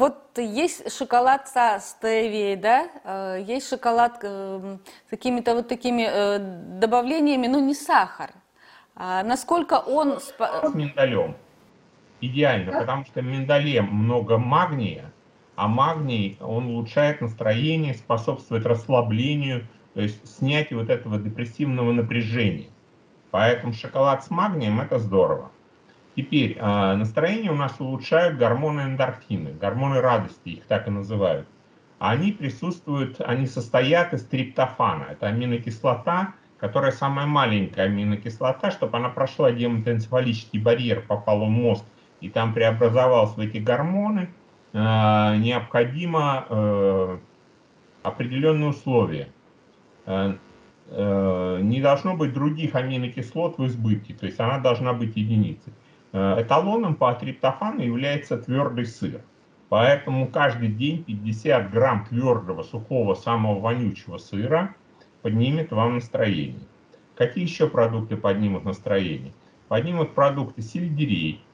вот есть шоколад со стевией, да, э, есть шоколад э, с какими-то вот такими э, добавлениями, но не сахар. А насколько он... С миндалем. Идеально, потому что в миндале много магния, а магний, он улучшает настроение, способствует расслаблению, то есть снятию вот этого депрессивного напряжения. Поэтому шоколад с магнием – это здорово. Теперь, а, настроение у нас улучшают гормоны эндорфины, гормоны радости, их так и называют. Они присутствуют, они состоят из триптофана. Это аминокислота, которая самая маленькая аминокислота, чтобы она прошла гемотенцефалический барьер, попала в мозг, и там преобразовалась в эти гормоны, а, необходимо э, определенные условия. Э, э, не должно быть других аминокислот в избытке, то есть она должна быть единицей. Э, эталоном по триптофану является твердый сыр. Поэтому каждый день 50 грамм твердого, сухого, самого вонючего сыра поднимет вам настроение. Какие еще продукты поднимут настроение? Поднимут продукты сельдерей,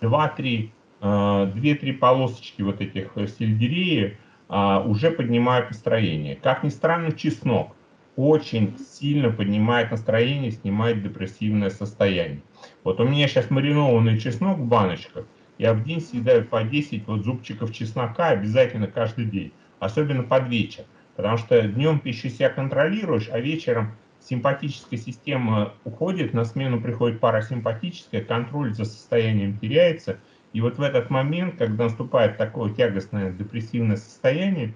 2-3 2-3 полосочки вот этих сельдерея уже поднимают настроение. Как ни странно, чеснок – очень сильно поднимает настроение, снимает депрессивное состояние. Вот у меня сейчас маринованный чеснок в баночках, я в день съедаю по 10 вот зубчиков чеснока обязательно каждый день, особенно под вечер, потому что днем ты себя контролируешь, а вечером симпатическая система уходит, на смену приходит парасимпатическая, контроль за состоянием теряется, и вот в этот момент, когда наступает такое тягостное депрессивное состояние,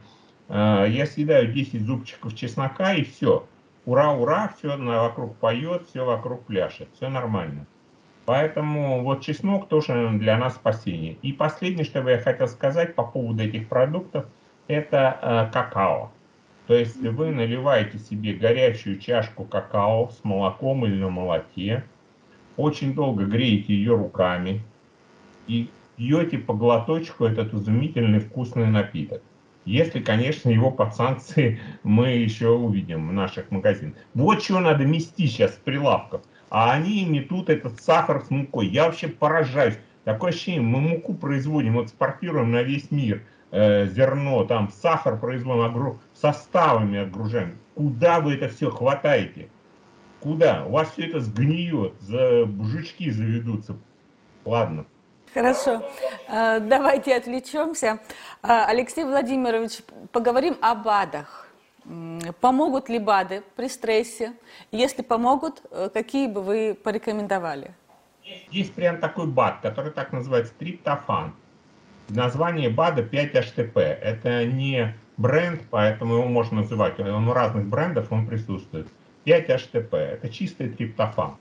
я съедаю 10 зубчиков чеснока и все. Ура, ура, все вокруг поет, все вокруг пляшет, все нормально. Поэтому вот чеснок тоже для нас спасение. И последнее, что я хотел сказать по поводу этих продуктов, это э, какао. То есть вы наливаете себе горячую чашку какао с молоком или на молоке, очень долго греете ее руками и пьете по глоточку этот изумительный вкусный напиток. Если, конечно, его под санкции мы еще увидим в наших магазинах. Вот чего надо мести сейчас с прилавков. А они метут этот сахар с мукой. Я вообще поражаюсь. Такое ощущение, мы муку производим, экспортируем на весь мир. Э, зерно, там сахар производим, огру... составами отгружаем. Куда вы это все хватаете? Куда? У вас все это сгниет, за жучки заведутся. Ладно. Хорошо. Э, давайте отвлечемся. Э, Алексей Владимирович, поговорим о БАДах. Помогут ли БАДы при стрессе? Если помогут, э, какие бы вы порекомендовали? Есть, прям такой БАД, который так называется триптофан. Название БАДа 5-HTP. Это не бренд, поэтому его можно называть. Он у разных брендов он присутствует. 5-HTP. Это чистый триптофан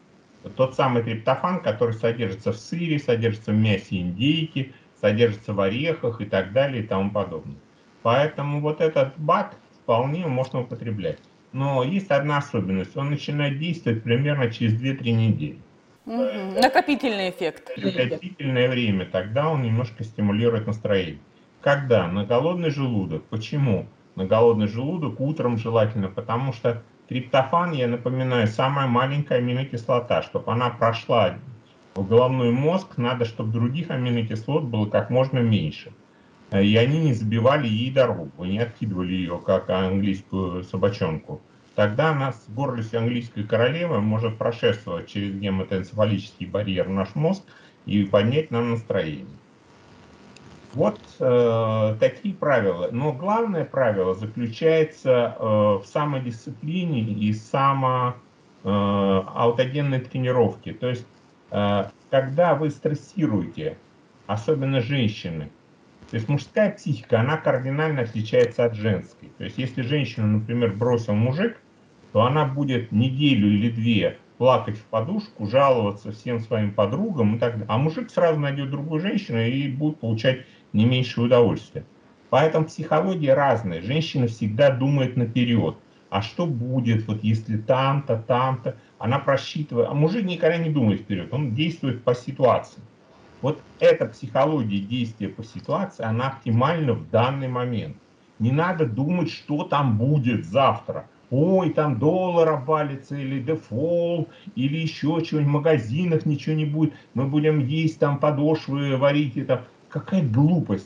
тот самый триптофан, который содержится в сыре, содержится в мясе индейки, содержится в орехах и так далее и тому подобное. Поэтому вот этот БАТ вполне можно употреблять. Но есть одна особенность. Он начинает действовать примерно через 2-3 недели. Угу. Накопительный эффект. Накопительное время. Тогда он немножко стимулирует настроение. Когда? На голодный желудок. Почему? На голодный желудок утром желательно, потому что Триптофан, я напоминаю, самая маленькая аминокислота. Чтобы она прошла в головной мозг, надо, чтобы других аминокислот было как можно меньше. И они не забивали ей дорогу, не откидывали ее, как английскую собачонку. Тогда она с гордостью английской королевы может прошествовать через гемотенцефалический барьер в наш мозг и поднять нам настроение. Вот э, такие правила. Но главное правило заключается э, в самодисциплине и само э, аутогенной тренировке. То есть, э, когда вы стрессируете, особенно женщины, то есть мужская психика, она кардинально отличается от женской. То есть если женщину, например, бросил мужик, то она будет неделю или две плакать в подушку, жаловаться всем своим подругам и так далее. А мужик сразу найдет другую женщину и будет получать не меньшее удовольствие. Поэтому психология разная. Женщина всегда думает наперед. А что будет, вот если там-то, там-то. Она просчитывает. А мужик никогда не думает вперед. Он действует по ситуации. Вот эта психология действия по ситуации, она оптимальна в данный момент. Не надо думать, что там будет завтра. Ой, там доллар обвалится, или дефолт, или еще чего-нибудь, в магазинах ничего не будет. Мы будем есть там подошвы, варить это какая глупость.